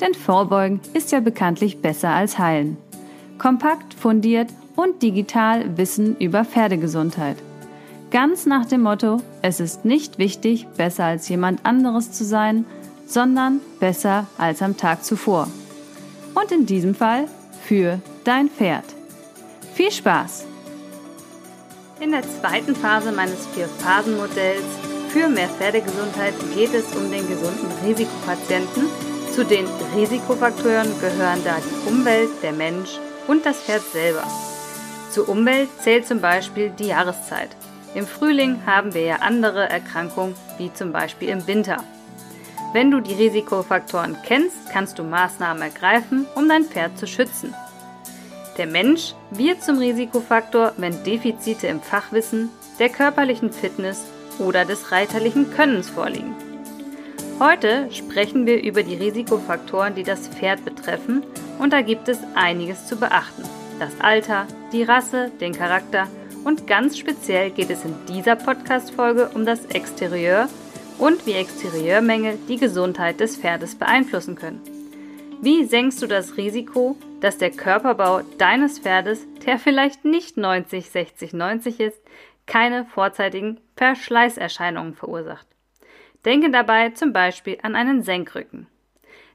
Denn Vorbeugen ist ja bekanntlich besser als Heilen. Kompakt, fundiert und digital Wissen über Pferdegesundheit. Ganz nach dem Motto, es ist nicht wichtig, besser als jemand anderes zu sein, sondern besser als am Tag zuvor. Und in diesem Fall für dein Pferd. Viel Spaß! In der zweiten Phase meines Vier-Phasen-Modells für mehr Pferdegesundheit geht es um den gesunden Risikopatienten. Zu den Risikofaktoren gehören da die Umwelt, der Mensch und das Pferd selber. Zur Umwelt zählt zum Beispiel die Jahreszeit. Im Frühling haben wir ja andere Erkrankungen, wie zum Beispiel im Winter. Wenn du die Risikofaktoren kennst, kannst du Maßnahmen ergreifen, um dein Pferd zu schützen. Der Mensch wird zum Risikofaktor, wenn Defizite im Fachwissen, der körperlichen Fitness oder des reiterlichen Könnens vorliegen. Heute sprechen wir über die Risikofaktoren, die das Pferd betreffen, und da gibt es einiges zu beachten. Das Alter, die Rasse, den Charakter und ganz speziell geht es in dieser Podcast-Folge um das Exterieur und wie Exterieurmängel die Gesundheit des Pferdes beeinflussen können. Wie senkst du das Risiko, dass der Körperbau deines Pferdes, der vielleicht nicht 90, 60, 90 ist, keine vorzeitigen Verschleißerscheinungen verursacht? Denke dabei zum Beispiel an einen Senkrücken.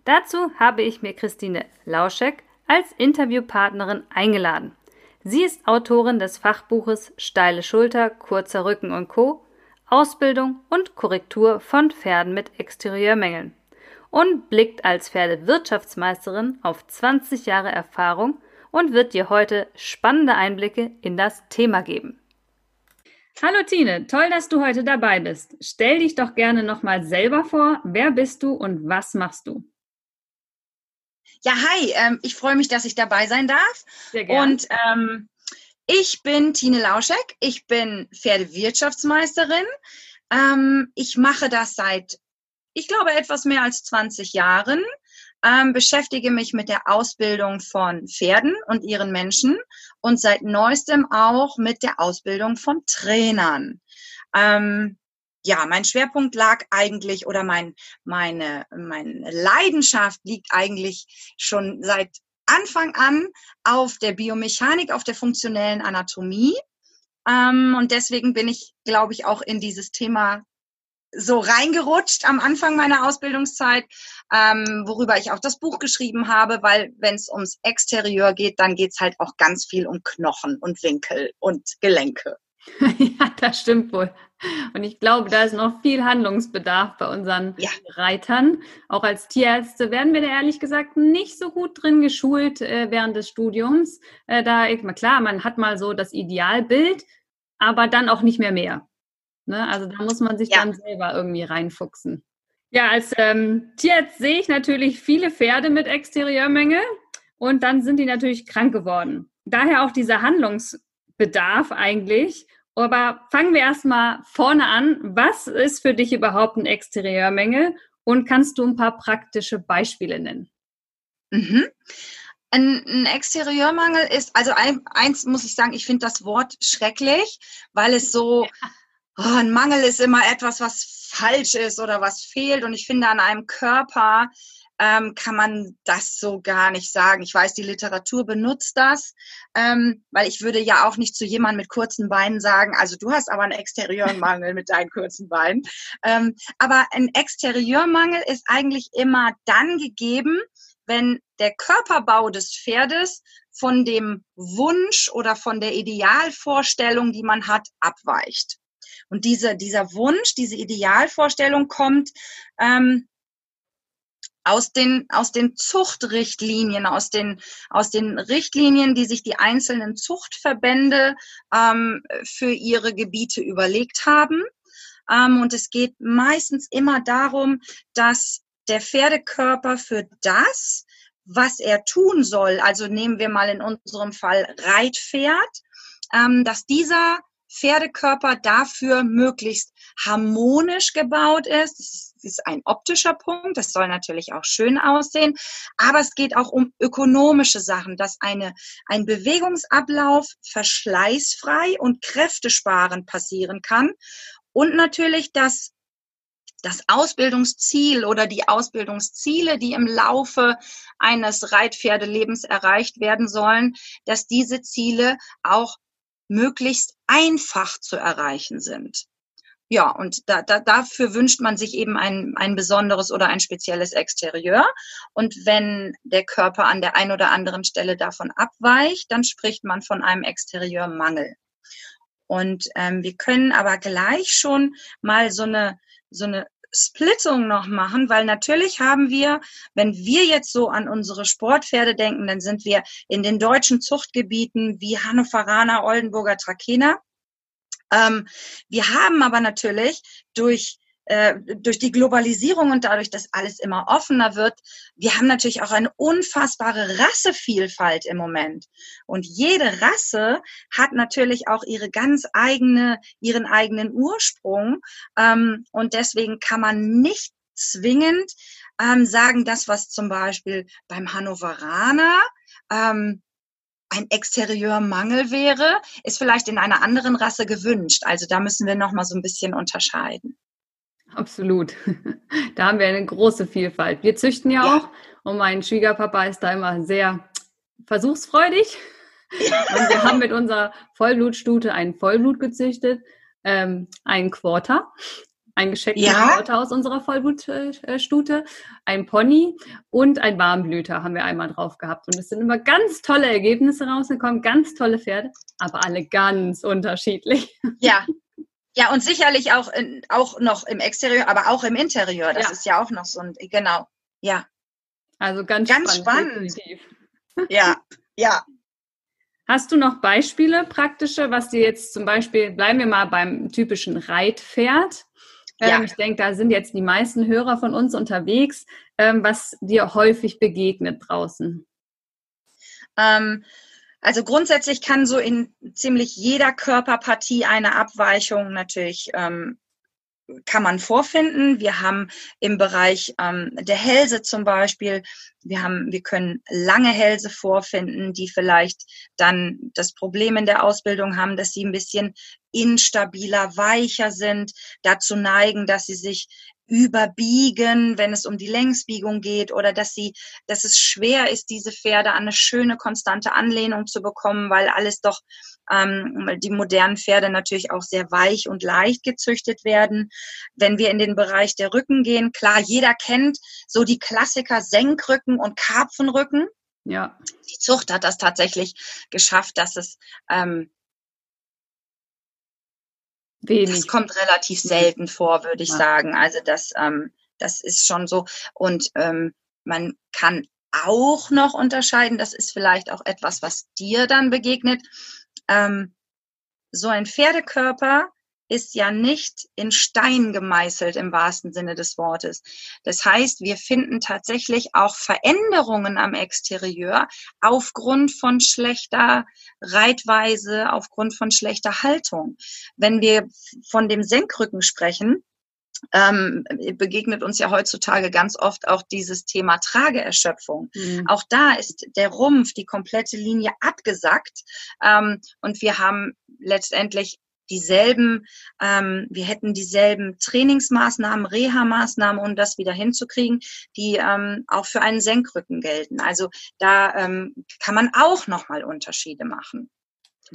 Dazu habe ich mir Christine Lauschek als Interviewpartnerin eingeladen. Sie ist Autorin des Fachbuches Steile Schulter, kurzer Rücken und Co. Ausbildung und Korrektur von Pferden mit Exterieurmängeln und blickt als Pferdewirtschaftsmeisterin auf 20 Jahre Erfahrung und wird dir heute spannende Einblicke in das Thema geben. Hallo Tine, toll, dass du heute dabei bist. Stell dich doch gerne nochmal selber vor. Wer bist du und was machst du? Ja, hi, ähm, ich freue mich, dass ich dabei sein darf. Sehr gerne. Und ähm, ich bin Tine Lauschek, ich bin Pferdewirtschaftsmeisterin. Ähm, ich mache das seit ich glaube, etwas mehr als 20 Jahren, ähm, beschäftige mich mit der Ausbildung von Pferden und ihren Menschen und seit neuestem auch mit der Ausbildung von Trainern. Ähm, ja, mein Schwerpunkt lag eigentlich oder mein, meine, meine Leidenschaft liegt eigentlich schon seit Anfang an auf der Biomechanik, auf der funktionellen Anatomie. Ähm, und deswegen bin ich, glaube ich, auch in dieses Thema so reingerutscht am Anfang meiner Ausbildungszeit, ähm, worüber ich auch das Buch geschrieben habe, weil wenn es ums Exterieur geht, dann geht es halt auch ganz viel um Knochen und Winkel und Gelenke. ja, das stimmt wohl. Und ich glaube, da ist noch viel Handlungsbedarf bei unseren ja. Reitern. Auch als Tierärzte werden wir da ehrlich gesagt nicht so gut drin geschult äh, während des Studiums. Äh, da, klar, man hat mal so das Idealbild, aber dann auch nicht mehr mehr. Ne? Also da muss man sich ja. dann selber irgendwie reinfuchsen. Ja, als ähm, Tierarzt sehe ich natürlich viele Pferde mit Exterieurmenge und dann sind die natürlich krank geworden. Daher auch dieser Handlungsbedarf eigentlich. Aber fangen wir erstmal vorne an. Was ist für dich überhaupt ein Exterieurmängel und kannst du ein paar praktische Beispiele nennen? Mhm. Ein, ein Exterieurmangel ist, also ein, eins muss ich sagen, ich finde das Wort schrecklich, weil es so, ja oh, ein Mangel ist immer etwas, was falsch ist oder was fehlt. Und ich finde, an einem Körper ähm, kann man das so gar nicht sagen. Ich weiß, die Literatur benutzt das, ähm, weil ich würde ja auch nicht zu jemandem mit kurzen Beinen sagen, also du hast aber einen Exterieurmangel mit deinen kurzen Beinen. Ähm, aber ein Exterieurmangel ist eigentlich immer dann gegeben, wenn der Körperbau des Pferdes von dem Wunsch oder von der Idealvorstellung, die man hat, abweicht. Und diese, dieser Wunsch, diese Idealvorstellung kommt ähm, aus den, aus den Zuchtrichtlinien, aus den, aus den Richtlinien, die sich die einzelnen Zuchtverbände ähm, für ihre Gebiete überlegt haben. Ähm, und es geht meistens immer darum, dass der Pferdekörper für das, was er tun soll, also nehmen wir mal in unserem Fall Reitpferd, ähm, dass dieser Pferdekörper dafür möglichst harmonisch gebaut ist. Das ist ein optischer Punkt, das soll natürlich auch schön aussehen, aber es geht auch um ökonomische Sachen, dass eine, ein Bewegungsablauf verschleißfrei und kräftesparend passieren kann und natürlich, dass das Ausbildungsziel oder die Ausbildungsziele, die im Laufe eines Reitpferdelebens erreicht werden sollen, dass diese Ziele auch möglichst einfach zu erreichen sind. Ja, und da, da, dafür wünscht man sich eben ein, ein besonderes oder ein spezielles Exterieur. Und wenn der Körper an der einen oder anderen Stelle davon abweicht, dann spricht man von einem Exterieurmangel. Und ähm, wir können aber gleich schon mal so eine, so eine Splittung noch machen, weil natürlich haben wir, wenn wir jetzt so an unsere Sportpferde denken, dann sind wir in den deutschen Zuchtgebieten wie Hannoveraner, Oldenburger, Trakehner. Ähm, wir haben aber natürlich durch äh, durch die Globalisierung und dadurch, dass alles immer offener wird, wir haben natürlich auch eine unfassbare Rassevielfalt im Moment. Und jede Rasse hat natürlich auch ihre ganz eigene, ihren eigenen Ursprung. Ähm, und deswegen kann man nicht zwingend ähm, sagen, das, was zum Beispiel beim Hannoveraner ähm, ein Exterieurmangel wäre, ist vielleicht in einer anderen Rasse gewünscht. Also da müssen wir noch mal so ein bisschen unterscheiden. Absolut. Da haben wir eine große Vielfalt. Wir züchten ja, ja. auch und mein Schwiegerpapa ist da immer sehr versuchsfreudig. Und wir haben mit unserer Vollblutstute einen Vollblut gezüchtet, ähm, einen Quarter, ein gescheckten ja. Quarter aus unserer Vollblutstute, ein Pony und ein Warmblüter haben wir einmal drauf gehabt. Und es sind immer ganz tolle Ergebnisse rausgekommen, ganz tolle Pferde, aber alle ganz unterschiedlich. Ja, ja, und sicherlich auch, in, auch noch im Exterieur, aber auch im Interieur. Das ja. ist ja auch noch so ein, genau, ja. Also ganz, ganz spannend. spannend. Ja, ja. Hast du noch Beispiele praktische, was dir jetzt zum Beispiel, bleiben wir mal beim typischen Reitpferd. Ähm, ja. Ich denke, da sind jetzt die meisten Hörer von uns unterwegs, ähm, was dir häufig begegnet draußen. Ähm, also grundsätzlich kann so in ziemlich jeder Körperpartie eine Abweichung natürlich ähm, kann man vorfinden. Wir haben im Bereich ähm, der Hälse zum Beispiel, wir haben, wir können lange Hälse vorfinden, die vielleicht dann das Problem in der Ausbildung haben, dass sie ein bisschen instabiler, weicher sind, dazu neigen, dass sie sich überbiegen, wenn es um die Längsbiegung geht oder dass sie, dass es schwer ist, diese Pferde an eine schöne, konstante Anlehnung zu bekommen, weil alles doch ähm, die modernen Pferde natürlich auch sehr weich und leicht gezüchtet werden. Wenn wir in den Bereich der Rücken gehen, klar, jeder kennt so die Klassiker Senkrücken und Karpfenrücken. Ja. Die Zucht hat das tatsächlich geschafft, dass es ähm, Wenig. Das kommt relativ selten vor, würde ich ja. sagen. Also das, ähm, das ist schon so. Und ähm, man kann auch noch unterscheiden, das ist vielleicht auch etwas, was dir dann begegnet. Ähm, so ein Pferdekörper ist ja nicht in Stein gemeißelt im wahrsten Sinne des Wortes. Das heißt, wir finden tatsächlich auch Veränderungen am Exterieur aufgrund von schlechter Reitweise, aufgrund von schlechter Haltung. Wenn wir von dem Senkrücken sprechen, ähm, begegnet uns ja heutzutage ganz oft auch dieses Thema Trageerschöpfung. Mhm. Auch da ist der Rumpf, die komplette Linie abgesackt ähm, und wir haben letztendlich dieselben, ähm, wir hätten dieselben Trainingsmaßnahmen, Reha-Maßnahmen, um das wieder hinzukriegen, die ähm, auch für einen Senkrücken gelten. Also da ähm, kann man auch nochmal Unterschiede machen.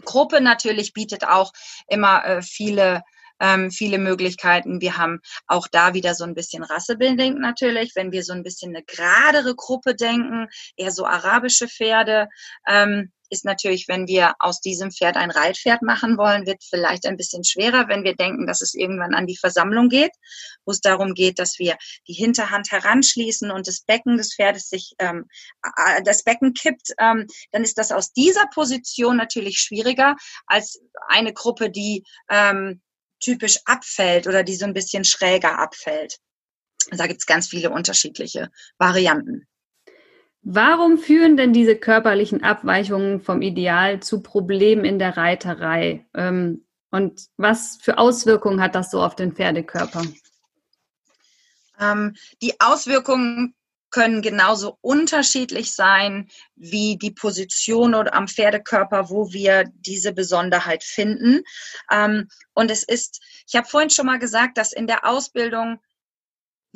Gruppe natürlich bietet auch immer äh, viele ähm, viele Möglichkeiten. Wir haben auch da wieder so ein bisschen Rassebilding natürlich, wenn wir so ein bisschen eine geradere Gruppe denken, eher so arabische Pferde. Ähm, ist natürlich, wenn wir aus diesem Pferd ein Reitpferd machen wollen, wird vielleicht ein bisschen schwerer, wenn wir denken, dass es irgendwann an die Versammlung geht, wo es darum geht, dass wir die Hinterhand heranschließen und das Becken des Pferdes sich, ähm, das Becken kippt, ähm, dann ist das aus dieser Position natürlich schwieriger als eine Gruppe, die ähm, typisch abfällt oder die so ein bisschen schräger abfällt. Da gibt es ganz viele unterschiedliche Varianten. Warum führen denn diese körperlichen Abweichungen vom Ideal zu Problemen in der Reiterei? Ähm, und was für Auswirkungen hat das so auf den Pferdekörper? Ähm, die Auswirkungen können genauso unterschiedlich sein wie die Position oder am Pferdekörper, wo wir diese Besonderheit finden. Ähm, und es ist, ich habe vorhin schon mal gesagt, dass in der Ausbildung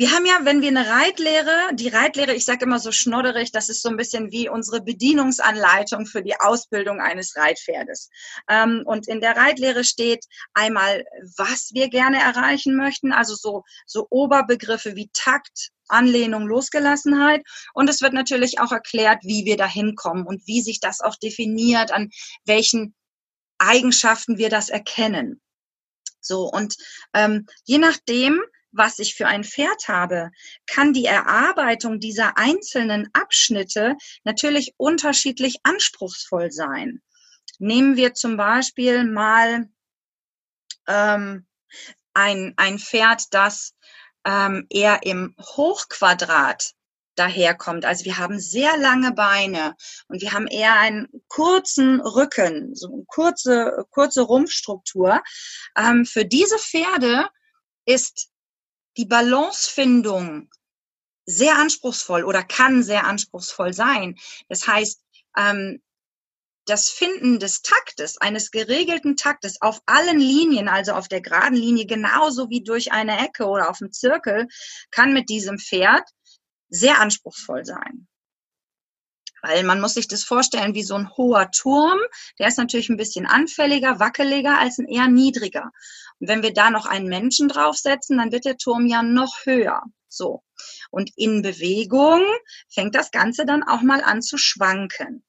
wir haben ja, wenn wir eine Reitlehre, die Reitlehre, ich sage immer so schnodderig, das ist so ein bisschen wie unsere Bedienungsanleitung für die Ausbildung eines Reitpferdes. Ähm, und in der Reitlehre steht einmal, was wir gerne erreichen möchten, also so, so Oberbegriffe wie Takt, Anlehnung, Losgelassenheit. Und es wird natürlich auch erklärt, wie wir da hinkommen und wie sich das auch definiert, an welchen Eigenschaften wir das erkennen. So, und ähm, je nachdem, was ich für ein Pferd habe, kann die Erarbeitung dieser einzelnen Abschnitte natürlich unterschiedlich anspruchsvoll sein. Nehmen wir zum Beispiel mal ähm, ein, ein Pferd, das ähm, eher im Hochquadrat daherkommt. Also wir haben sehr lange Beine und wir haben eher einen kurzen Rücken, so eine kurze, kurze Rumpfstruktur. Ähm, für diese Pferde ist die Balancefindung sehr anspruchsvoll oder kann sehr anspruchsvoll sein. Das heißt, ähm, das Finden des Taktes, eines geregelten Taktes auf allen Linien, also auf der geraden Linie genauso wie durch eine Ecke oder auf dem Zirkel, kann mit diesem Pferd sehr anspruchsvoll sein. Weil man muss sich das vorstellen wie so ein hoher Turm. Der ist natürlich ein bisschen anfälliger, wackeliger als ein eher niedriger. Und wenn wir da noch einen Menschen draufsetzen, dann wird der Turm ja noch höher. So. Und in Bewegung fängt das Ganze dann auch mal an zu schwanken.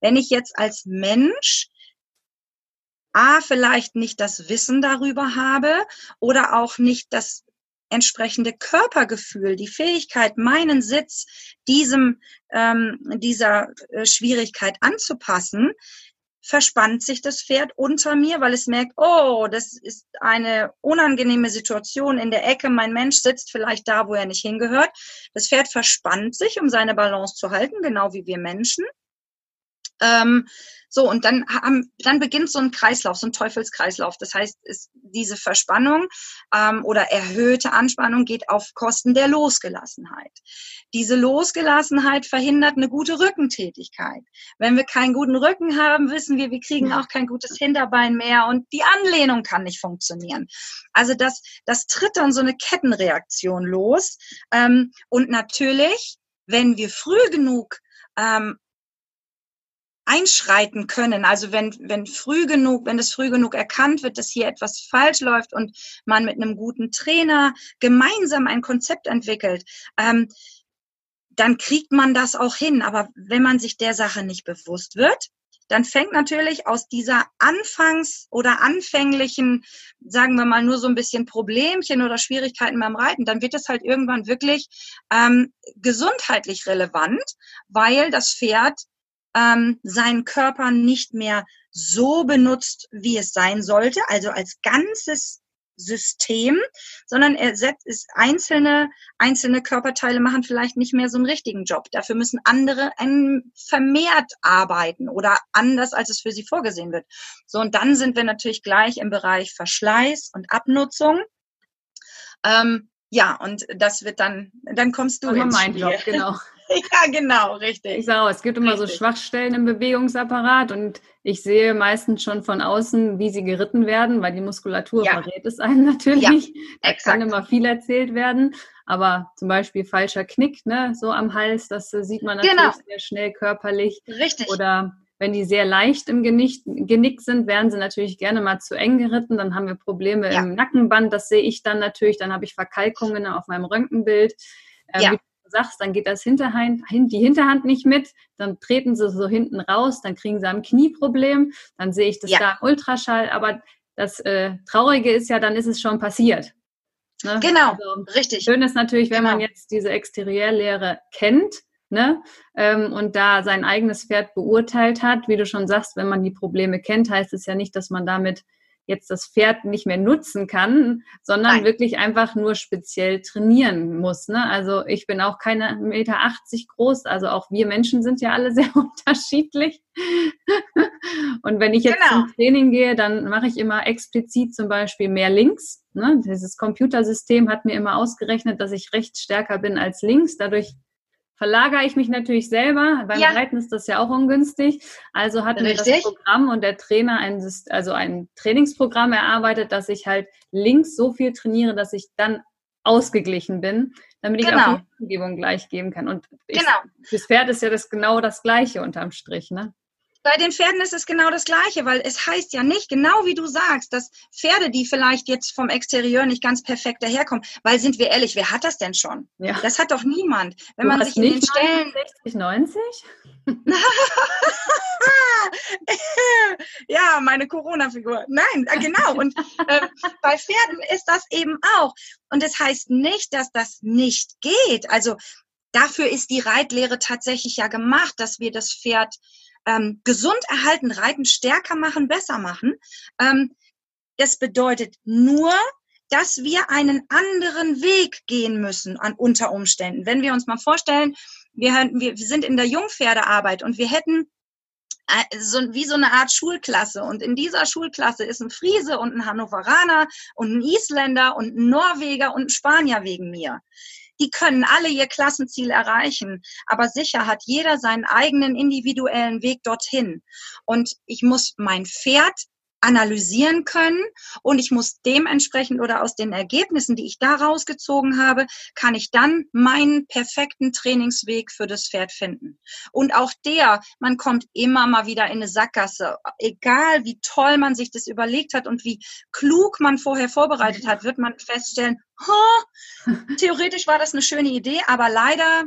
Wenn ich jetzt als Mensch A, vielleicht nicht das Wissen darüber habe oder auch nicht das entsprechende Körpergefühl, die Fähigkeit, meinen Sitz diesem ähm, dieser äh, Schwierigkeit anzupassen, verspannt sich das Pferd unter mir, weil es merkt, oh, das ist eine unangenehme Situation in der Ecke. Mein Mensch sitzt vielleicht da, wo er nicht hingehört. Das Pferd verspannt sich, um seine Balance zu halten, genau wie wir Menschen. Ähm, so, und dann, haben, dann beginnt so ein Kreislauf, so ein Teufelskreislauf. Das heißt, ist diese Verspannung ähm, oder erhöhte Anspannung geht auf Kosten der Losgelassenheit. Diese Losgelassenheit verhindert eine gute Rückentätigkeit. Wenn wir keinen guten Rücken haben, wissen wir, wir kriegen auch kein gutes Hinterbein mehr und die Anlehnung kann nicht funktionieren. Also das, das tritt dann so eine Kettenreaktion los. Ähm, und natürlich, wenn wir früh genug ähm, einschreiten können. Also wenn, wenn früh genug, wenn es früh genug erkannt wird, dass hier etwas falsch läuft und man mit einem guten Trainer gemeinsam ein Konzept entwickelt, ähm, dann kriegt man das auch hin. Aber wenn man sich der Sache nicht bewusst wird, dann fängt natürlich aus dieser anfangs- oder anfänglichen, sagen wir mal, nur so ein bisschen Problemchen oder Schwierigkeiten beim Reiten, dann wird es halt irgendwann wirklich ähm, gesundheitlich relevant, weil das Pferd ähm, seinen Körper nicht mehr so benutzt, wie es sein sollte, also als ganzes System, sondern er setzt ist einzelne einzelne Körperteile machen vielleicht nicht mehr so einen richtigen Job. Dafür müssen andere vermehrt arbeiten oder anders, als es für sie vorgesehen wird. So und dann sind wir natürlich gleich im Bereich Verschleiß und Abnutzung. Ähm, ja, und das wird dann, dann kommst du ins mein Job, genau. ja, genau, richtig. Ich sage auch, es gibt immer richtig. so Schwachstellen im Bewegungsapparat und ich sehe meistens schon von außen, wie sie geritten werden, weil die Muskulatur ja. verrät es einem natürlich. Ja, da kann immer viel erzählt werden. Aber zum Beispiel falscher Knick, ne, so am Hals, das sieht man natürlich genau. sehr schnell körperlich. Richtig. Oder wenn die sehr leicht im Genick, Genick sind, werden sie natürlich gerne mal zu eng geritten. Dann haben wir Probleme ja. im Nackenband. Das sehe ich dann natürlich. Dann habe ich Verkalkungen auf meinem Röntgenbild. Äh, ja sagst, dann geht das Hinterhand, die Hinterhand nicht mit, dann treten sie so hinten raus, dann kriegen sie ein Knieproblem, dann sehe ich das ja. da im Ultraschall, aber das äh, Traurige ist ja, dann ist es schon passiert. Ne? Genau, also, richtig. Schön ist natürlich, wenn genau. man jetzt diese Exteriorlehre kennt, ne? Ähm, und da sein eigenes Pferd beurteilt hat. Wie du schon sagst, wenn man die Probleme kennt, heißt es ja nicht, dass man damit jetzt das Pferd nicht mehr nutzen kann, sondern Nein. wirklich einfach nur speziell trainieren muss. Ne? Also ich bin auch keine Meter 80 groß, also auch wir Menschen sind ja alle sehr unterschiedlich. Und wenn ich jetzt genau. zum Training gehe, dann mache ich immer explizit zum Beispiel mehr links. Ne? Dieses Computersystem hat mir immer ausgerechnet, dass ich rechts stärker bin als links. Dadurch verlagere ich mich natürlich selber. Beim ja. Reiten ist das ja auch ungünstig. Also hat mir das Programm und der Trainer ein, also ein Trainingsprogramm erarbeitet, dass ich halt links so viel trainiere, dass ich dann ausgeglichen bin, damit ich genau. auch die Umgebung gleich geben kann. Und ich, genau. fürs Pferd ist ja das genau das Gleiche unterm Strich, ne? Bei den Pferden ist es genau das Gleiche, weil es heißt ja nicht, genau wie du sagst, dass Pferde, die vielleicht jetzt vom Exterieur nicht ganz perfekt daherkommen, weil sind wir ehrlich, wer hat das denn schon? Ja. Das hat doch niemand. Wenn du man sich in den Stellen. 60, 90? ja, meine Corona-Figur. Nein, äh, genau. Und äh, bei Pferden ist das eben auch. Und es das heißt nicht, dass das nicht geht. Also dafür ist die Reitlehre tatsächlich ja gemacht, dass wir das Pferd ähm, gesund erhalten, Reiten stärker machen, besser machen. Ähm, das bedeutet nur, dass wir einen anderen Weg gehen müssen an unter Umständen. Wenn wir uns mal vorstellen, wir, wir sind in der Jungpferdearbeit und wir hätten äh, so, wie so eine Art Schulklasse. Und in dieser Schulklasse ist ein Friese und ein Hannoveraner und ein Isländer und ein Norweger und ein Spanier wegen mir die können alle ihr Klassenziel erreichen. Aber sicher hat jeder seinen eigenen individuellen Weg dorthin. Und ich muss mein Pferd analysieren können und ich muss dementsprechend oder aus den Ergebnissen, die ich da rausgezogen habe, kann ich dann meinen perfekten Trainingsweg für das Pferd finden. Und auch der, man kommt immer mal wieder in eine Sackgasse. Egal wie toll man sich das überlegt hat und wie klug man vorher vorbereitet hat, wird man feststellen, oh, theoretisch war das eine schöne Idee, aber leider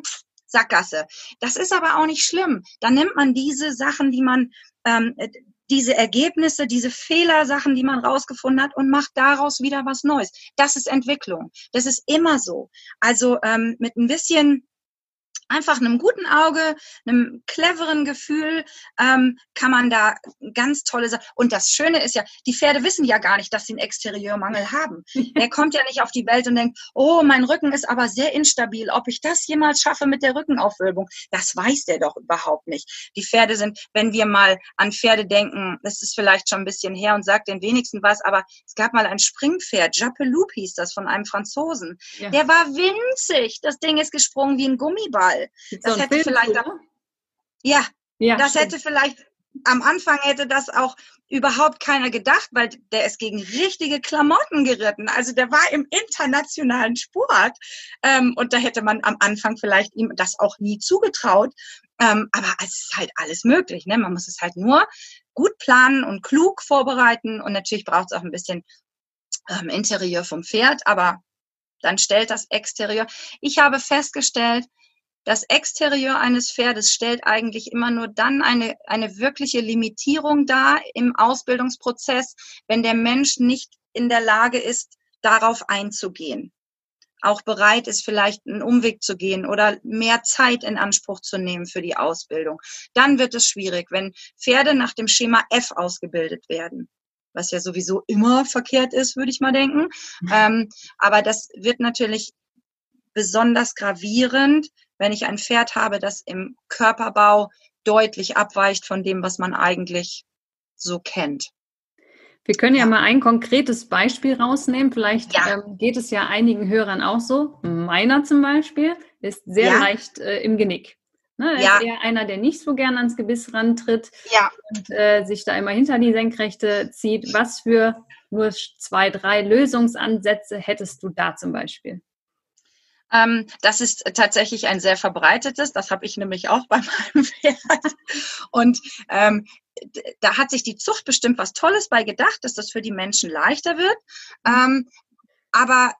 Sackgasse. Das ist aber auch nicht schlimm. Dann nimmt man diese Sachen, die man ähm, diese Ergebnisse, diese Fehlersachen, die man rausgefunden hat und macht daraus wieder was Neues. Das ist Entwicklung. Das ist immer so. Also ähm, mit ein bisschen einfach einem guten Auge, einem cleveren Gefühl ähm, kann man da ganz tolle Sachen. Und das Schöne ist ja, die Pferde wissen ja gar nicht, dass sie einen Exterieurmangel haben. Der kommt ja nicht auf die Welt und denkt, oh, mein Rücken ist aber sehr instabil. Ob ich das jemals schaffe mit der Rückenaufwölbung, das weiß der doch überhaupt nicht. Die Pferde sind, wenn wir mal an Pferde denken, das ist vielleicht schon ein bisschen her und sagt den wenigsten was, aber es gab mal ein Springpferd, Jappeloup hieß das, von einem Franzosen. Ja. Der war winzig. Das Ding ist gesprungen wie ein Gummiball. Fall. Das so hätte Film vielleicht, auch, ja, ja, das stimmt. hätte vielleicht am Anfang hätte das auch überhaupt keiner gedacht, weil der ist gegen richtige Klamotten geritten. Also der war im internationalen Sport ähm, und da hätte man am Anfang vielleicht ihm das auch nie zugetraut. Ähm, aber es ist halt alles möglich. Ne? Man muss es halt nur gut planen und klug vorbereiten und natürlich braucht es auch ein bisschen ähm, Interieur vom Pferd, aber dann stellt das Exterieur. Ich habe festgestellt, das Exterieur eines Pferdes stellt eigentlich immer nur dann eine, eine wirkliche Limitierung dar im Ausbildungsprozess, wenn der Mensch nicht in der Lage ist, darauf einzugehen. Auch bereit ist, vielleicht einen Umweg zu gehen oder mehr Zeit in Anspruch zu nehmen für die Ausbildung. Dann wird es schwierig, wenn Pferde nach dem Schema F ausgebildet werden was ja sowieso immer verkehrt ist, würde ich mal denken. Mhm. Ähm, aber das wird natürlich besonders gravierend, wenn ich ein Pferd habe, das im Körperbau deutlich abweicht von dem, was man eigentlich so kennt. Wir können ja, ja. mal ein konkretes Beispiel rausnehmen. Vielleicht ja. ähm, geht es ja einigen Hörern auch so. Meiner zum Beispiel ist sehr ja. leicht äh, im Genick. Ne, er ja. ist eher einer, der nicht so gern ans Gebiss rantritt ja. und äh, sich da immer hinter die Senkrechte zieht. Was für nur zwei, drei Lösungsansätze hättest du da zum Beispiel? Ähm, das ist tatsächlich ein sehr verbreitetes. Das habe ich nämlich auch bei meinem Pferd. Und ähm, da hat sich die Zucht bestimmt was Tolles bei gedacht, dass das für die Menschen leichter wird. Ähm, aber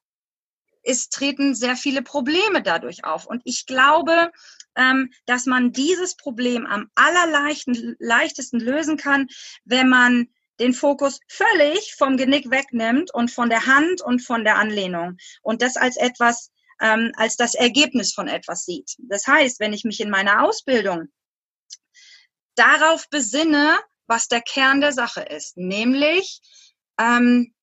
es treten sehr viele Probleme dadurch auf. Und ich glaube, ähm, dass man dieses Problem am allerleichtesten lösen kann, wenn man den Fokus völlig vom Genick wegnimmt und von der Hand und von der Anlehnung und das als etwas ähm, als das Ergebnis von etwas sieht. Das heißt, wenn ich mich in meiner Ausbildung darauf besinne, was der Kern der Sache ist, nämlich ähm,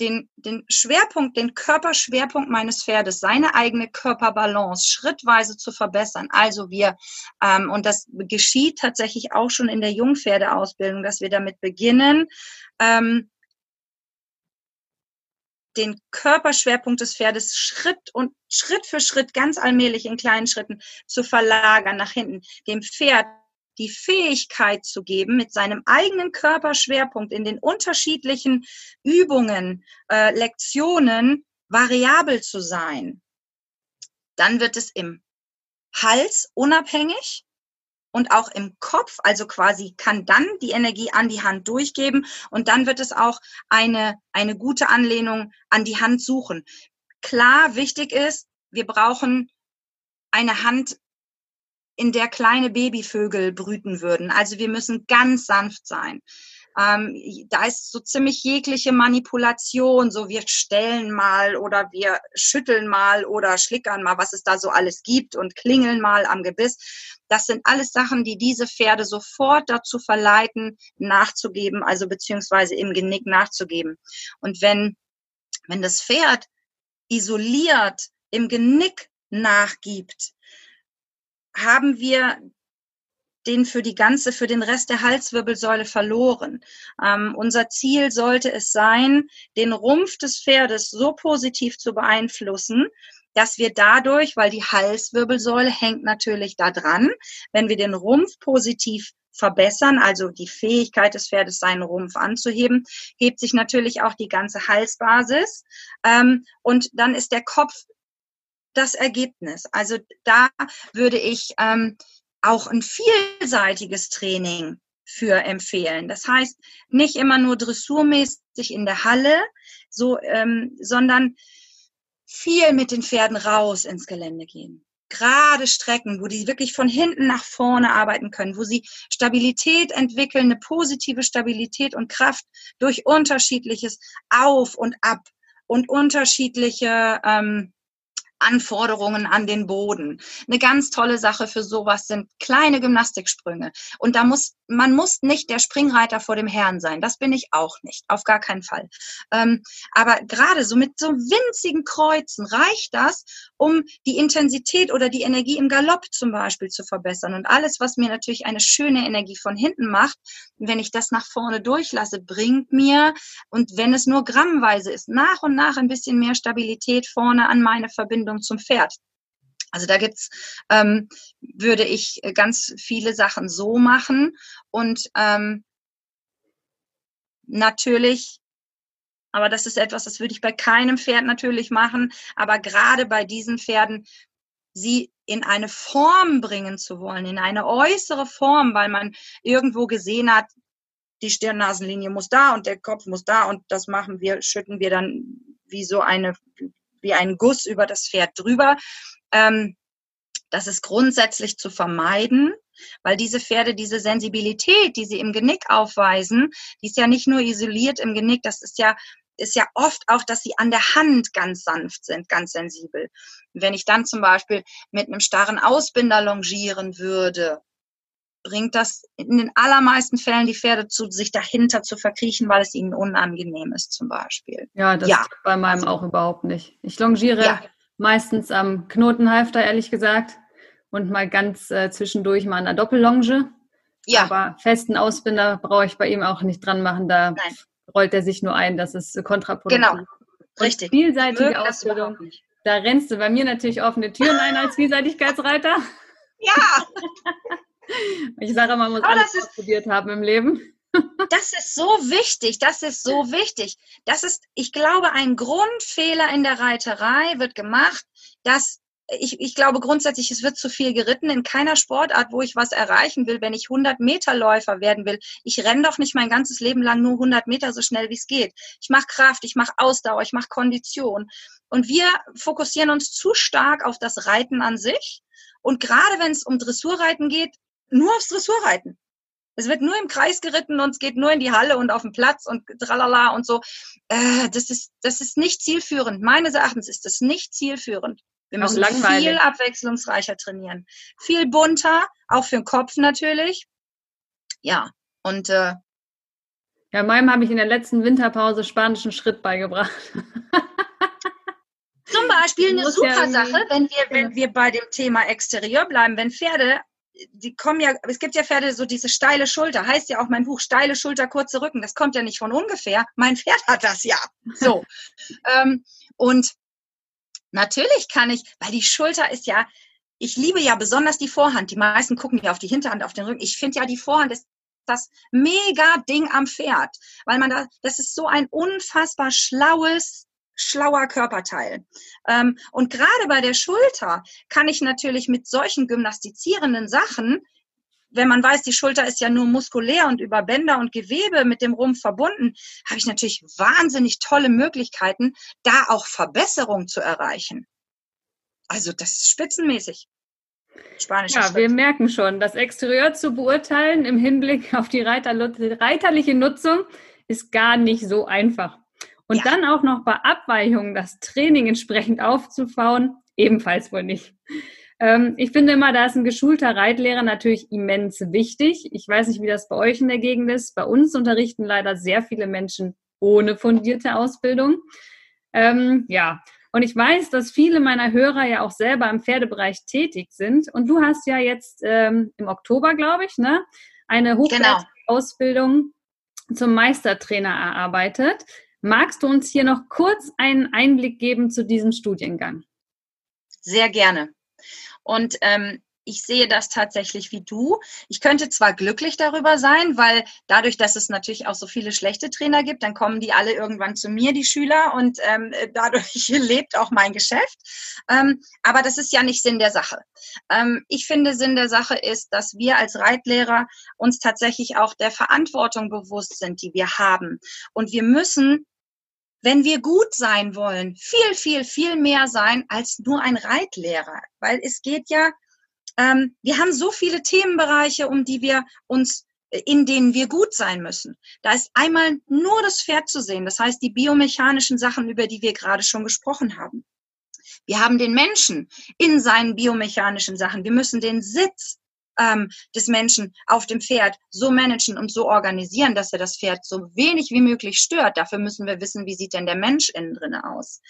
den, den Schwerpunkt, den Körperschwerpunkt meines Pferdes, seine eigene Körperbalance schrittweise zu verbessern. Also wir, ähm, und das geschieht tatsächlich auch schon in der Jungpferdeausbildung, dass wir damit beginnen, ähm, den Körperschwerpunkt des Pferdes Schritt und Schritt für Schritt ganz allmählich in kleinen Schritten zu verlagern nach hinten, dem Pferd die Fähigkeit zu geben, mit seinem eigenen Körperschwerpunkt in den unterschiedlichen Übungen, äh, Lektionen variabel zu sein, dann wird es im Hals unabhängig und auch im Kopf, also quasi kann dann die Energie an die Hand durchgeben und dann wird es auch eine, eine gute Anlehnung an die Hand suchen. Klar, wichtig ist, wir brauchen eine Hand in der kleine Babyvögel brüten würden. Also wir müssen ganz sanft sein. Ähm, da ist so ziemlich jegliche Manipulation, so wir stellen mal oder wir schütteln mal oder schlickern mal, was es da so alles gibt und klingeln mal am Gebiss. Das sind alles Sachen, die diese Pferde sofort dazu verleiten, nachzugeben, also beziehungsweise im Genick nachzugeben. Und wenn, wenn das Pferd isoliert im Genick nachgibt, haben wir den für die ganze, für den Rest der Halswirbelsäule verloren. Ähm, unser Ziel sollte es sein, den Rumpf des Pferdes so positiv zu beeinflussen, dass wir dadurch, weil die Halswirbelsäule hängt natürlich da dran, wenn wir den Rumpf positiv verbessern, also die Fähigkeit des Pferdes, seinen Rumpf anzuheben, hebt sich natürlich auch die ganze Halsbasis. Ähm, und dann ist der Kopf das Ergebnis. Also da würde ich ähm, auch ein vielseitiges Training für empfehlen. Das heißt, nicht immer nur dressurmäßig in der Halle, so, ähm, sondern viel mit den Pferden raus ins Gelände gehen. Gerade Strecken, wo die wirklich von hinten nach vorne arbeiten können, wo sie Stabilität entwickeln, eine positive Stabilität und Kraft durch unterschiedliches Auf und Ab und unterschiedliche ähm, Anforderungen an den Boden. Eine ganz tolle Sache für sowas sind kleine Gymnastiksprünge. Und da muss, man muss nicht der Springreiter vor dem Herrn sein. Das bin ich auch nicht. Auf gar keinen Fall. Ähm, aber gerade so mit so winzigen Kreuzen reicht das, um die Intensität oder die Energie im Galopp zum Beispiel zu verbessern. Und alles, was mir natürlich eine schöne Energie von hinten macht, wenn ich das nach vorne durchlasse, bringt mir, und wenn es nur grammweise ist, nach und nach ein bisschen mehr Stabilität vorne an meine Verbindung zum Pferd. Also da gibt's, ähm, würde ich ganz viele Sachen so machen und ähm, natürlich aber das ist etwas, das würde ich bei keinem Pferd natürlich machen. Aber gerade bei diesen Pferden, sie in eine Form bringen zu wollen, in eine äußere Form, weil man irgendwo gesehen hat, die Stirnnasenlinie muss da und der Kopf muss da und das machen wir, schütten wir dann wie so eine, wie ein Guss über das Pferd drüber. Ähm, das ist grundsätzlich zu vermeiden, weil diese Pferde diese Sensibilität, die sie im Genick aufweisen, die ist ja nicht nur isoliert im Genick, das ist ja ist ja oft auch, dass sie an der Hand ganz sanft sind, ganz sensibel. wenn ich dann zum Beispiel mit einem starren Ausbinder longieren würde, bringt das in den allermeisten Fällen die Pferde zu, sich dahinter zu verkriechen, weil es ihnen unangenehm ist, zum Beispiel. Ja, das ja. ist bei meinem also, auch überhaupt nicht. Ich longiere ja. meistens am Knotenhalfter, ehrlich gesagt, und mal ganz äh, zwischendurch mal an der Doppellonge. Ja. Aber festen Ausbinder brauche ich bei ihm auch nicht dran machen. Da Nein rollt er sich nur ein. Das ist kontraproduktiv. Genau, richtig. Und vielseitige Ausbildung. Da rennst du bei mir natürlich offene Türen ein als Vielseitigkeitsreiter. Ja. ich sage, man muss Aber alles ausprobiert haben im Leben. Das ist so wichtig, das ist so wichtig. Das ist, ich glaube, ein Grundfehler in der Reiterei wird gemacht, dass ich, ich glaube grundsätzlich, es wird zu viel geritten. In keiner Sportart, wo ich was erreichen will, wenn ich 100 Meter Läufer werden will. Ich renne doch nicht mein ganzes Leben lang nur 100 Meter so schnell, wie es geht. Ich mache Kraft, ich mache Ausdauer, ich mache Kondition. Und wir fokussieren uns zu stark auf das Reiten an sich. Und gerade wenn es um Dressurreiten geht, nur aufs Dressurreiten. Es wird nur im Kreis geritten und es geht nur in die Halle und auf den Platz und tralala und so. Äh, das, ist, das ist nicht zielführend. Meines Erachtens ist das nicht zielführend. Wir müssen viel abwechslungsreicher trainieren. Viel bunter, auch für den Kopf natürlich. Ja, und äh, Ja, meinem habe ich in der letzten Winterpause spanischen Schritt beigebracht. Zum Beispiel eine super Sache, wenn wir, wenn wir bei dem Thema Exterieur bleiben, wenn Pferde, die kommen ja, es gibt ja Pferde, so diese steile Schulter, heißt ja auch mein Buch, steile Schulter, kurze Rücken, das kommt ja nicht von ungefähr. Mein Pferd hat das ja. So. ähm, und natürlich kann ich, weil die Schulter ist ja, ich liebe ja besonders die Vorhand. Die meisten gucken ja auf die Hinterhand, auf den Rücken. Ich finde ja, die Vorhand ist das mega Ding am Pferd, weil man da, das ist so ein unfassbar schlaues, schlauer Körperteil. Ähm, und gerade bei der Schulter kann ich natürlich mit solchen gymnastizierenden Sachen, wenn man weiß, die Schulter ist ja nur muskulär und über Bänder und Gewebe mit dem Rumpf verbunden, habe ich natürlich wahnsinnig tolle Möglichkeiten, da auch Verbesserung zu erreichen. Also das ist spitzenmäßig. Spanische ja, Schritt. wir merken schon, das Exterieur zu beurteilen im Hinblick auf die Reiter, reiterliche Nutzung ist gar nicht so einfach. Und ja. dann auch noch bei Abweichungen das Training entsprechend aufzubauen, ebenfalls wohl nicht. Ähm, ich finde immer, da ist ein geschulter Reitlehrer natürlich immens wichtig. Ich weiß nicht, wie das bei euch in der Gegend ist. Bei uns unterrichten leider sehr viele Menschen ohne fundierte Ausbildung. Ähm, ja, und ich weiß, dass viele meiner Hörer ja auch selber im Pferdebereich tätig sind. Und du hast ja jetzt ähm, im Oktober, glaube ich, ne, eine hochwertige genau. Ausbildung zum Meistertrainer erarbeitet. Magst du uns hier noch kurz einen Einblick geben zu diesem Studiengang? Sehr gerne. Und ähm, ich sehe das tatsächlich wie du. Ich könnte zwar glücklich darüber sein, weil dadurch, dass es natürlich auch so viele schlechte Trainer gibt, dann kommen die alle irgendwann zu mir, die Schüler, und ähm, dadurch lebt auch mein Geschäft. Ähm, aber das ist ja nicht Sinn der Sache. Ähm, ich finde, Sinn der Sache ist, dass wir als Reitlehrer uns tatsächlich auch der Verantwortung bewusst sind, die wir haben. Und wir müssen wenn wir gut sein wollen, viel, viel, viel mehr sein als nur ein Reitlehrer. Weil es geht ja ähm, wir haben so viele Themenbereiche, um die wir uns äh, in denen wir gut sein müssen. Da ist einmal nur das Pferd zu sehen, das heißt die biomechanischen Sachen, über die wir gerade schon gesprochen haben. Wir haben den Menschen in seinen biomechanischen Sachen. Wir müssen den Sitz ähm, des Menschen auf dem Pferd so managen und so organisieren, dass er das Pferd so wenig wie möglich stört. Dafür müssen wir wissen, wie sieht denn der Mensch innen drinne aus.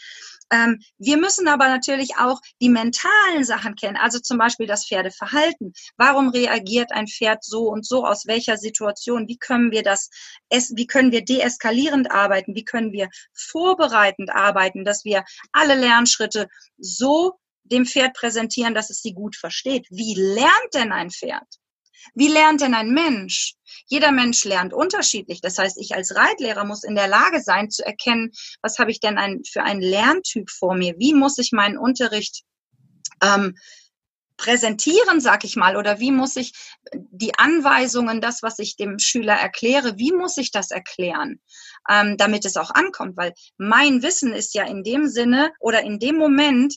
Ähm, wir müssen aber natürlich auch die mentalen Sachen kennen, also zum Beispiel das Pferdeverhalten. Warum reagiert ein Pferd so und so? Aus welcher Situation? Wie können wir das, wie können wir deeskalierend arbeiten? Wie können wir vorbereitend arbeiten, dass wir alle Lernschritte so dem Pferd präsentieren, dass es sie gut versteht? Wie lernt denn ein Pferd? Wie lernt denn ein Mensch? Jeder Mensch lernt unterschiedlich. Das heißt, ich als Reitlehrer muss in der Lage sein zu erkennen, was habe ich denn ein, für einen Lerntyp vor mir? Wie muss ich meinen Unterricht ähm, präsentieren, sag ich mal, oder wie muss ich die Anweisungen, das, was ich dem Schüler erkläre, wie muss ich das erklären, ähm, damit es auch ankommt? Weil mein Wissen ist ja in dem Sinne oder in dem Moment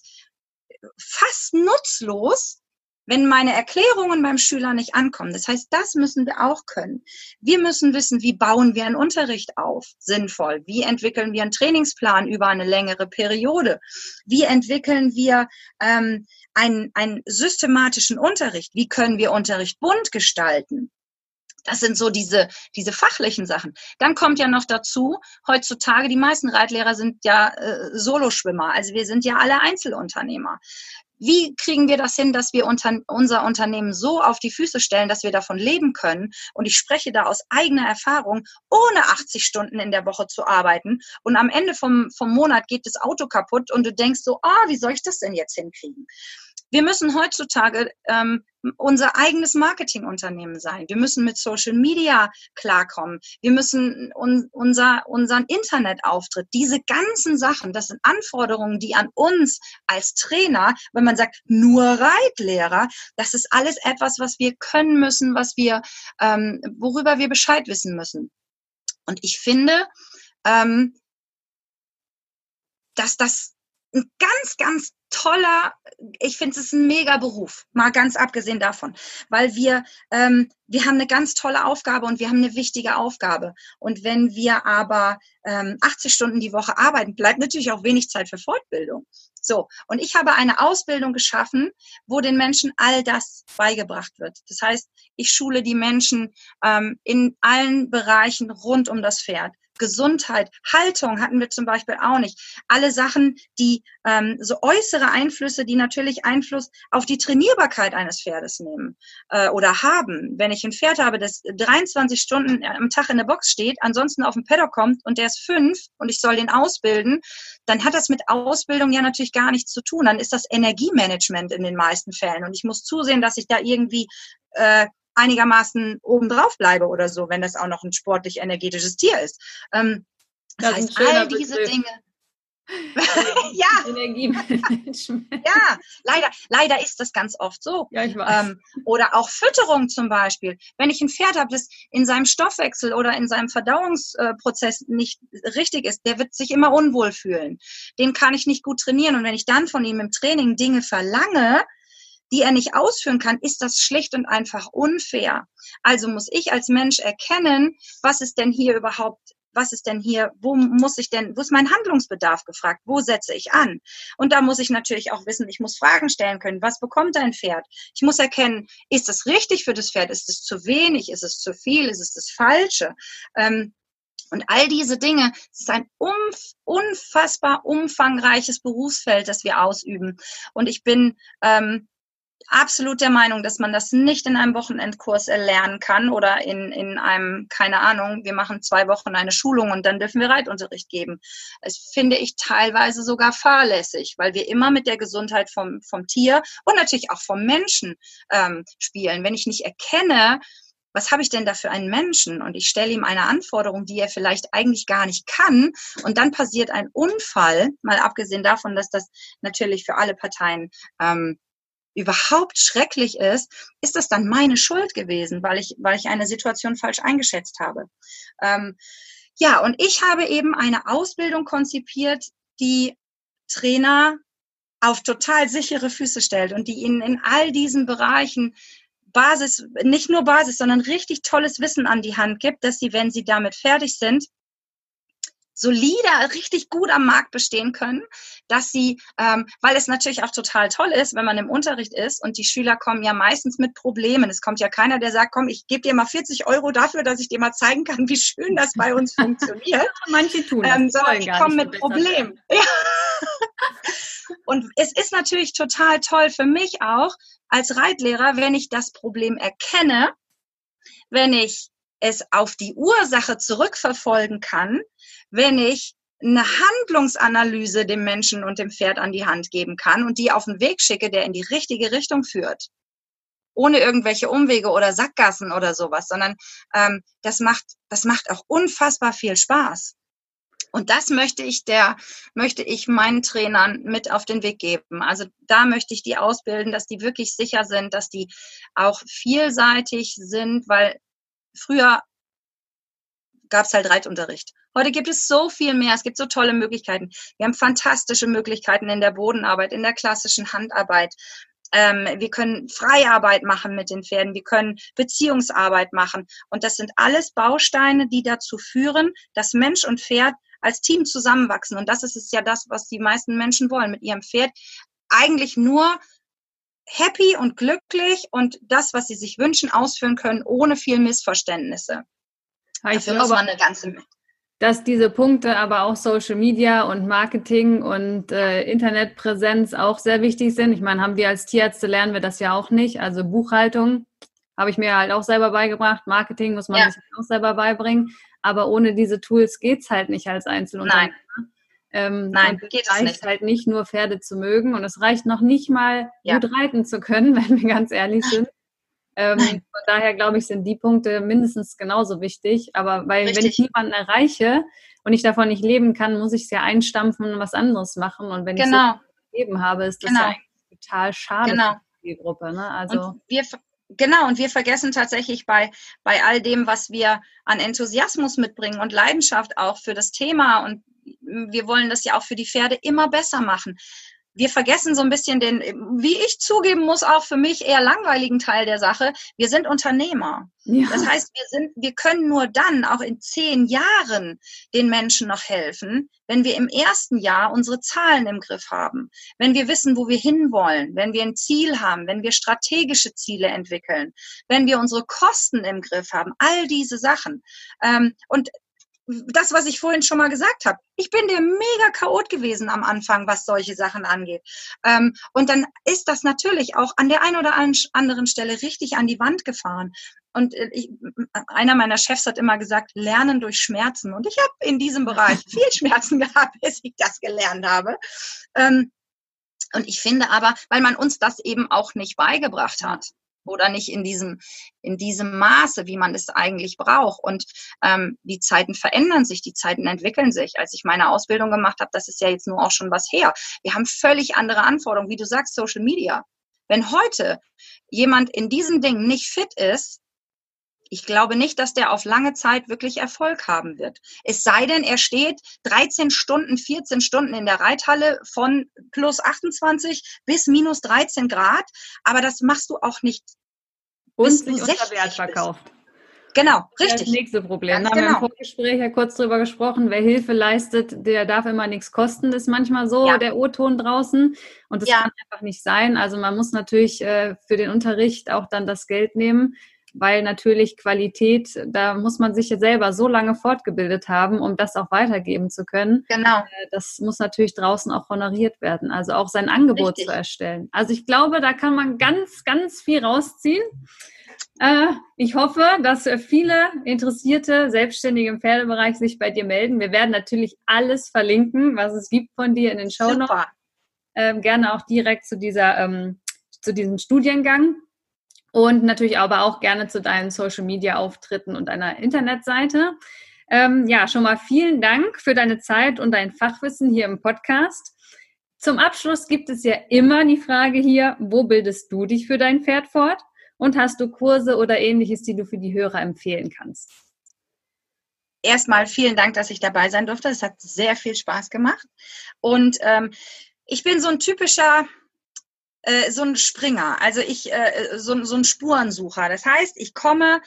fast nutzlos, wenn meine Erklärungen beim Schüler nicht ankommen. Das heißt, das müssen wir auch können. Wir müssen wissen, wie bauen wir einen Unterricht auf, sinnvoll. Wie entwickeln wir einen Trainingsplan über eine längere Periode? Wie entwickeln wir ähm, einen, einen systematischen Unterricht? Wie können wir Unterricht bunt gestalten? Das sind so diese, diese fachlichen Sachen. Dann kommt ja noch dazu, heutzutage, die meisten Reitlehrer sind ja äh, Soloschwimmer. Also wir sind ja alle Einzelunternehmer wie kriegen wir das hin, dass wir unter, unser Unternehmen so auf die Füße stellen, dass wir davon leben können? Und ich spreche da aus eigener Erfahrung, ohne 80 Stunden in der Woche zu arbeiten. Und am Ende vom, vom Monat geht das Auto kaputt und du denkst so, ah, wie soll ich das denn jetzt hinkriegen? Wir müssen heutzutage ähm, unser eigenes Marketingunternehmen sein. Wir müssen mit Social Media klarkommen. Wir müssen un unser, unseren Internetauftritt, diese ganzen Sachen, das sind Anforderungen, die an uns als Trainer, wenn man sagt, nur Reitlehrer, das ist alles etwas, was wir können müssen, was wir, ähm, worüber wir Bescheid wissen müssen. Und ich finde, ähm, dass das ein ganz, ganz toller, ich finde es ist ein mega Beruf, mal ganz abgesehen davon, weil wir, ähm, wir haben eine ganz tolle Aufgabe und wir haben eine wichtige Aufgabe. Und wenn wir aber ähm, 80 Stunden die Woche arbeiten, bleibt natürlich auch wenig Zeit für Fortbildung. So, und ich habe eine Ausbildung geschaffen, wo den Menschen all das beigebracht wird. Das heißt, ich schule die Menschen ähm, in allen Bereichen rund um das Pferd. Gesundheit, Haltung hatten wir zum Beispiel auch nicht. Alle Sachen, die ähm, so äußere Einflüsse, die natürlich Einfluss auf die Trainierbarkeit eines Pferdes nehmen äh, oder haben. Wenn ich ein Pferd habe, das 23 Stunden am Tag in der Box steht, ansonsten auf dem Paddock kommt und der ist fünf und ich soll den ausbilden, dann hat das mit Ausbildung ja natürlich gar nichts zu tun. Dann ist das Energiemanagement in den meisten Fällen und ich muss zusehen, dass ich da irgendwie äh, einigermaßen obendrauf bleibe oder so, wenn das auch noch ein sportlich energetisches Tier ist. Ähm, das, das heißt, all diese Begriff. Dinge. ja. Energiemanagement. ja, leider, leider ist das ganz oft so. Ja, ich weiß. Ähm, oder auch Fütterung zum Beispiel. Wenn ich ein Pferd habe, das in seinem Stoffwechsel oder in seinem Verdauungsprozess nicht richtig ist, der wird sich immer unwohl fühlen. Den kann ich nicht gut trainieren. Und wenn ich dann von ihm im Training Dinge verlange, die er nicht ausführen kann, ist das schlicht und einfach unfair. Also muss ich als Mensch erkennen, was ist denn hier überhaupt was ist denn hier, wo muss ich denn, wo ist mein Handlungsbedarf gefragt, wo setze ich an? Und da muss ich natürlich auch wissen, ich muss Fragen stellen können, was bekommt ein Pferd? Ich muss erkennen, ist das richtig für das Pferd, ist es zu wenig, ist es zu viel, ist es das Falsche? Ähm, und all diese Dinge, es ist ein unfassbar umfangreiches Berufsfeld, das wir ausüben. Und ich bin ähm, absolut der Meinung, dass man das nicht in einem Wochenendkurs erlernen kann oder in, in einem, keine Ahnung, wir machen zwei Wochen eine Schulung und dann dürfen wir Reitunterricht geben. Das finde ich teilweise sogar fahrlässig, weil wir immer mit der Gesundheit vom, vom Tier und natürlich auch vom Menschen ähm, spielen. Wenn ich nicht erkenne, was habe ich denn da für einen Menschen? Und ich stelle ihm eine Anforderung, die er vielleicht eigentlich gar nicht kann. Und dann passiert ein Unfall, mal abgesehen davon, dass das natürlich für alle Parteien ähm, überhaupt schrecklich ist, ist das dann meine Schuld gewesen, weil ich, weil ich eine Situation falsch eingeschätzt habe. Ähm, ja, und ich habe eben eine Ausbildung konzipiert, die Trainer auf total sichere Füße stellt und die ihnen in all diesen Bereichen Basis, nicht nur Basis, sondern richtig tolles Wissen an die Hand gibt, dass sie, wenn sie damit fertig sind, solider, richtig gut am Markt bestehen können, dass sie, ähm, weil es natürlich auch total toll ist, wenn man im Unterricht ist und die Schüler kommen ja meistens mit Problemen. Es kommt ja keiner, der sagt, komm, ich gebe dir mal 40 Euro dafür, dass ich dir mal zeigen kann, wie schön das bei uns funktioniert. Manche tun das. Ähm, sondern die kommen mit Problemen. Ja. Und es ist natürlich total toll für mich auch als Reitlehrer, wenn ich das Problem erkenne, wenn ich es auf die Ursache zurückverfolgen kann, wenn ich eine Handlungsanalyse dem Menschen und dem Pferd an die Hand geben kann und die auf den Weg schicke, der in die richtige Richtung führt. Ohne irgendwelche Umwege oder Sackgassen oder sowas, sondern ähm, das macht, das macht auch unfassbar viel Spaß. Und das möchte ich der, möchte ich meinen Trainern mit auf den Weg geben. Also da möchte ich die ausbilden, dass die wirklich sicher sind, dass die auch vielseitig sind, weil früher gab es halt Reitunterricht. Heute gibt es so viel mehr. Es gibt so tolle Möglichkeiten. Wir haben fantastische Möglichkeiten in der Bodenarbeit, in der klassischen Handarbeit. Ähm, wir können Freiarbeit machen mit den Pferden. Wir können Beziehungsarbeit machen. Und das sind alles Bausteine, die dazu führen, dass Mensch und Pferd als Team zusammenwachsen. Und das ist es ja das, was die meisten Menschen wollen mit ihrem Pferd. Eigentlich nur happy und glücklich und das, was sie sich wünschen, ausführen können, ohne viel Missverständnisse. Ich Dafür muss man eine ganze dass diese Punkte aber auch Social Media und Marketing und äh, Internetpräsenz auch sehr wichtig sind. Ich meine, haben wir als Tierärzte lernen wir das ja auch nicht. Also Buchhaltung habe ich mir halt auch selber beigebracht. Marketing muss man ja. sich auch selber beibringen. Aber ohne diese Tools geht's halt nicht als Einzelunternehmer. Nein. Ähm, Nein, geht es reicht nicht. halt nicht nur Pferde zu mögen und es reicht noch nicht mal ja. gut reiten zu können, wenn wir ganz ehrlich sind. Ähm, von daher glaube ich, sind die Punkte mindestens genauso wichtig. Aber weil, Richtig. wenn ich niemanden erreiche und ich davon nicht leben kann, muss ich es ja einstampfen und was anderes machen. Und wenn genau. ich so Leben habe, ist das genau. ja total schade genau. für die Gruppe. Ne? Also und wir, Genau, und wir vergessen tatsächlich bei, bei all dem, was wir an Enthusiasmus mitbringen und Leidenschaft auch für das Thema und wir wollen das ja auch für die Pferde immer besser machen wir vergessen so ein bisschen den, wie ich zugeben muss, auch für mich eher langweiligen Teil der Sache. Wir sind Unternehmer. Ja. Das heißt, wir sind, wir können nur dann, auch in zehn Jahren, den Menschen noch helfen, wenn wir im ersten Jahr unsere Zahlen im Griff haben, wenn wir wissen, wo wir hinwollen, wenn wir ein Ziel haben, wenn wir strategische Ziele entwickeln, wenn wir unsere Kosten im Griff haben, all diese Sachen. Ähm, und das, was ich vorhin schon mal gesagt habe. Ich bin der mega Chaot gewesen am Anfang, was solche Sachen angeht. Ähm, und dann ist das natürlich auch an der einen oder anderen Stelle richtig an die Wand gefahren. Und äh, ich, einer meiner Chefs hat immer gesagt, lernen durch Schmerzen. Und ich habe in diesem Bereich viel Schmerzen gehabt, bis ich das gelernt habe. Ähm, und ich finde aber, weil man uns das eben auch nicht beigebracht hat oder nicht in diesem, in diesem Maße, wie man es eigentlich braucht. Und ähm, die Zeiten verändern sich, die Zeiten entwickeln sich. Als ich meine Ausbildung gemacht habe, das ist ja jetzt nur auch schon was her. Wir haben völlig andere Anforderungen, wie du sagst, Social Media. Wenn heute jemand in diesem Ding nicht fit ist, ich glaube nicht, dass der auf lange Zeit wirklich Erfolg haben wird. Es sei denn, er steht 13 Stunden, 14 Stunden in der Reithalle von plus 28 bis minus 13 Grad. Aber das machst du auch nicht. Und sich unter Wert verkauft. Genau, richtig. Das nächste Problem. Da haben genau. wir im Vorgespräch ja kurz drüber gesprochen. Wer Hilfe leistet, der darf immer nichts kosten, ist manchmal so ja. der O-Ton draußen. Und das ja. kann einfach nicht sein. Also man muss natürlich äh, für den Unterricht auch dann das Geld nehmen weil natürlich Qualität, da muss man sich ja selber so lange fortgebildet haben, um das auch weitergeben zu können. Genau. Äh, das muss natürlich draußen auch honoriert werden, also auch sein Angebot Richtig. zu erstellen. Also ich glaube, da kann man ganz, ganz viel rausziehen. Äh, ich hoffe, dass viele interessierte Selbstständige im Pferdebereich sich bei dir melden. Wir werden natürlich alles verlinken, was es gibt von dir in den Show Notes. Ähm, gerne auch direkt zu dieser ähm, zu diesem Studiengang und natürlich aber auch gerne zu deinen Social Media Auftritten und deiner Internetseite. Ähm, ja, schon mal vielen Dank für deine Zeit und dein Fachwissen hier im Podcast. Zum Abschluss gibt es ja immer die Frage hier, wo bildest du dich für dein Pferd fort? Und hast du Kurse oder ähnliches, die du für die Hörer empfehlen kannst? Erstmal vielen Dank, dass ich dabei sein durfte. Es hat sehr viel Spaß gemacht. Und ähm, ich bin so ein typischer äh, so ein Springer, also ich äh, so, so ein Spurensucher. Das heißt, ich komme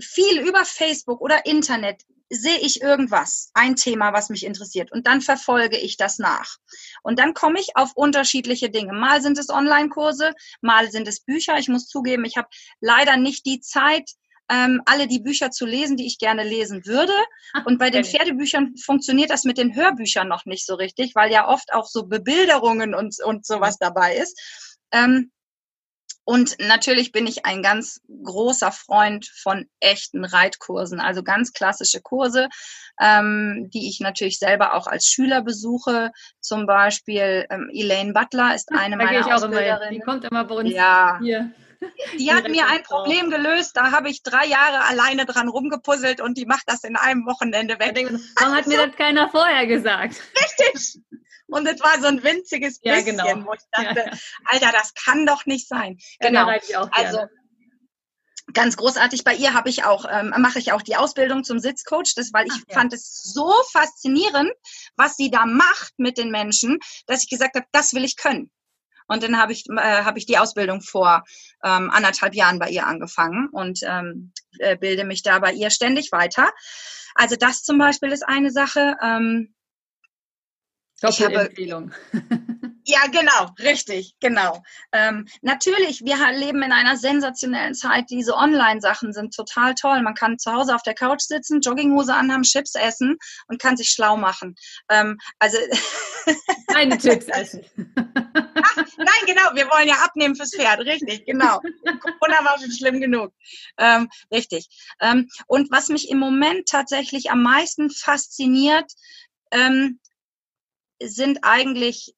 viel über Facebook oder Internet sehe ich irgendwas, ein Thema, was mich interessiert und dann verfolge ich das nach. Und dann komme ich auf unterschiedliche Dinge. Mal sind es Online-Kurse, mal sind es Bücher. Ich muss zugeben, ich habe leider nicht die Zeit, ähm, alle die Bücher zu lesen, die ich gerne lesen würde. Und bei den Pferdebüchern funktioniert das mit den Hörbüchern noch nicht so richtig, weil ja oft auch so Bebilderungen und, und sowas dabei ist. Ähm, und natürlich bin ich ein ganz großer Freund von echten Reitkursen, also ganz klassische Kurse, ähm, die ich natürlich selber auch als Schüler besuche. Zum Beispiel ähm, Elaine Butler ist eine da meiner Ausbilderinnen. Die kommt immer bei uns ja. hier. Die hat mir ein Problem gelöst, da habe ich drei Jahre alleine dran rumgepuzzelt und die macht das in einem Wochenende weg. Warum hat mir das keiner vorher gesagt? Richtig! Und es war so ein winziges ja, bisschen, genau. wo ich dachte, ja, ja. Alter, das kann doch nicht sein. Genau. also ganz großartig. Bei ihr habe ich auch, ähm, mache ich auch die Ausbildung zum Sitzcoach, das, weil ich Ach, fand es so faszinierend, was sie da macht mit den Menschen, dass ich gesagt habe, das will ich können. Und dann habe ich, äh, hab ich die Ausbildung vor ähm, anderthalb Jahren bei ihr angefangen und ähm, äh, bilde mich da bei ihr ständig weiter. Also das zum Beispiel ist eine Sache. Ähm, Doppelempfehlung. Ja, genau, richtig, genau. Ähm, natürlich, wir leben in einer sensationellen Zeit. Diese Online-Sachen sind total toll. Man kann zu Hause auf der Couch sitzen, Jogginghose anhaben, Chips essen und kann sich schlau machen. Ähm, also keine Chips essen. Ach, nein, genau. Wir wollen ja abnehmen fürs Pferd, richtig, genau. Corona war schon schlimm genug, ähm, richtig. Ähm, und was mich im Moment tatsächlich am meisten fasziniert, ähm, sind eigentlich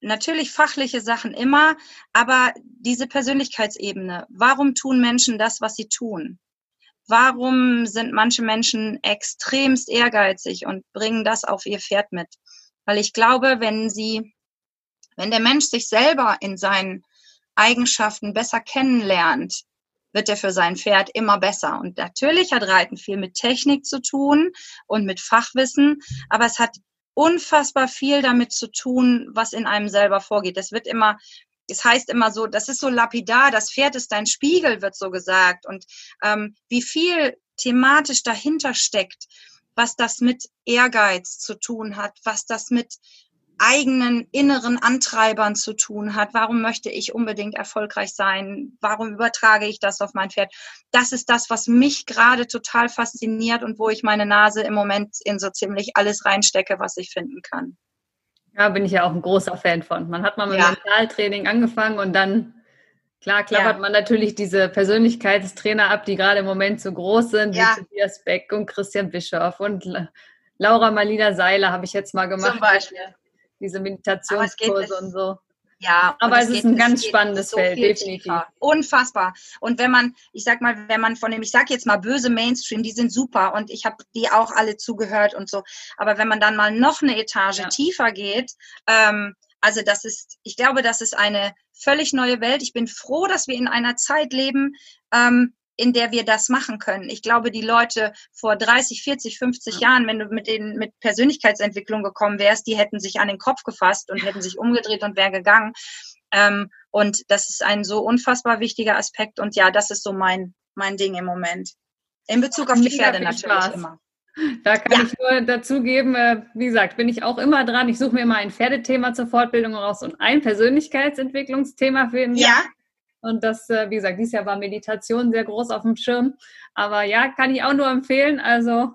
natürlich fachliche Sachen immer, aber diese Persönlichkeitsebene. Warum tun Menschen das, was sie tun? Warum sind manche Menschen extremst ehrgeizig und bringen das auf ihr Pferd mit? Weil ich glaube, wenn sie, wenn der Mensch sich selber in seinen Eigenschaften besser kennenlernt, wird er für sein Pferd immer besser. Und natürlich hat Reiten viel mit Technik zu tun und mit Fachwissen, aber es hat unfassbar viel damit zu tun, was in einem selber vorgeht. Das wird immer, es heißt immer so, das ist so lapidar, das Pferd ist dein Spiegel, wird so gesagt. Und ähm, wie viel thematisch dahinter steckt, was das mit Ehrgeiz zu tun hat, was das mit eigenen inneren Antreibern zu tun hat. Warum möchte ich unbedingt erfolgreich sein? Warum übertrage ich das auf mein Pferd? Das ist das, was mich gerade total fasziniert und wo ich meine Nase im Moment in so ziemlich alles reinstecke, was ich finden kann. Ja, bin ich ja auch ein großer Fan von. Man hat mal mit ja. Mentaltraining angefangen und dann, klar, klappert ja. man natürlich diese Persönlichkeitstrainer ab, die gerade im Moment so groß sind, ja. wie Tobias Beck und Christian Bischoff und Laura Malina Seiler habe ich jetzt mal gemacht. Zum Beispiel diese Meditationskurse und so. Ja, aber es, ist ein ganz spannendes so Feld, definitiv. Tiefer. Unfassbar. Und wenn man, ich sag mal, wenn man von dem, ich sag jetzt mal böse Mainstream, die sind super und ich habe die auch alle zugehört und so. Aber wenn man dann mal noch eine Etage ja. tiefer geht, ähm, also das ist, ich glaube, das ist eine völlig neue Welt. Ich bin froh, dass wir in einer Zeit leben, ähm, in der wir das machen können. Ich glaube, die Leute vor 30, 40, 50 Jahren, wenn du mit denen mit Persönlichkeitsentwicklung gekommen wärst, die hätten sich an den Kopf gefasst und hätten sich umgedreht und wäre gegangen. Ähm, und das ist ein so unfassbar wichtiger Aspekt. Und ja, das ist so mein, mein Ding im Moment. In Bezug auf die Pferde natürlich Spaß. immer. Da kann ja. ich nur dazugeben, äh, wie gesagt, bin ich auch immer dran. Ich suche mir immer ein Pferdethema zur Fortbildung raus und ein Persönlichkeitsentwicklungsthema für den Ja, Jahr. Und das, äh, wie gesagt, dieses Jahr war Meditation sehr groß auf dem Schirm. Aber ja, kann ich auch nur empfehlen. Also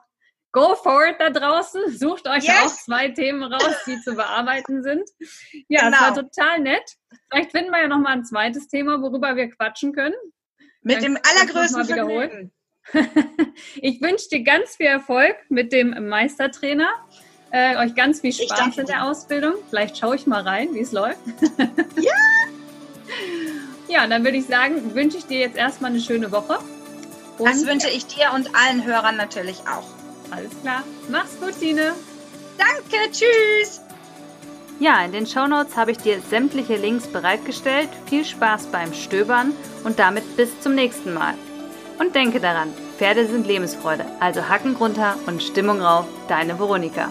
go for it da draußen. Sucht euch yes. auch zwei Themen raus, die zu bearbeiten sind. Ja, genau. es war genau. total nett. Vielleicht finden wir ja noch mal ein zweites Thema, worüber wir quatschen können. Mit Dann dem allergrößten Vergnügen. ich wünsche dir ganz viel Erfolg mit dem Meistertrainer. Äh, euch ganz viel Spaß in der Ausbildung. Vielleicht schaue ich mal rein, wie es läuft. ja! Ja, dann würde ich sagen, wünsche ich dir jetzt erstmal eine schöne Woche. Und das wünsche ich dir und allen Hörern natürlich auch. Alles klar. Mach's gut, Tine. Danke, tschüss. Ja, in den Shownotes habe ich dir sämtliche Links bereitgestellt. Viel Spaß beim Stöbern und damit bis zum nächsten Mal. Und denke daran, Pferde sind Lebensfreude, also Hacken runter und Stimmung rauf, deine Veronika.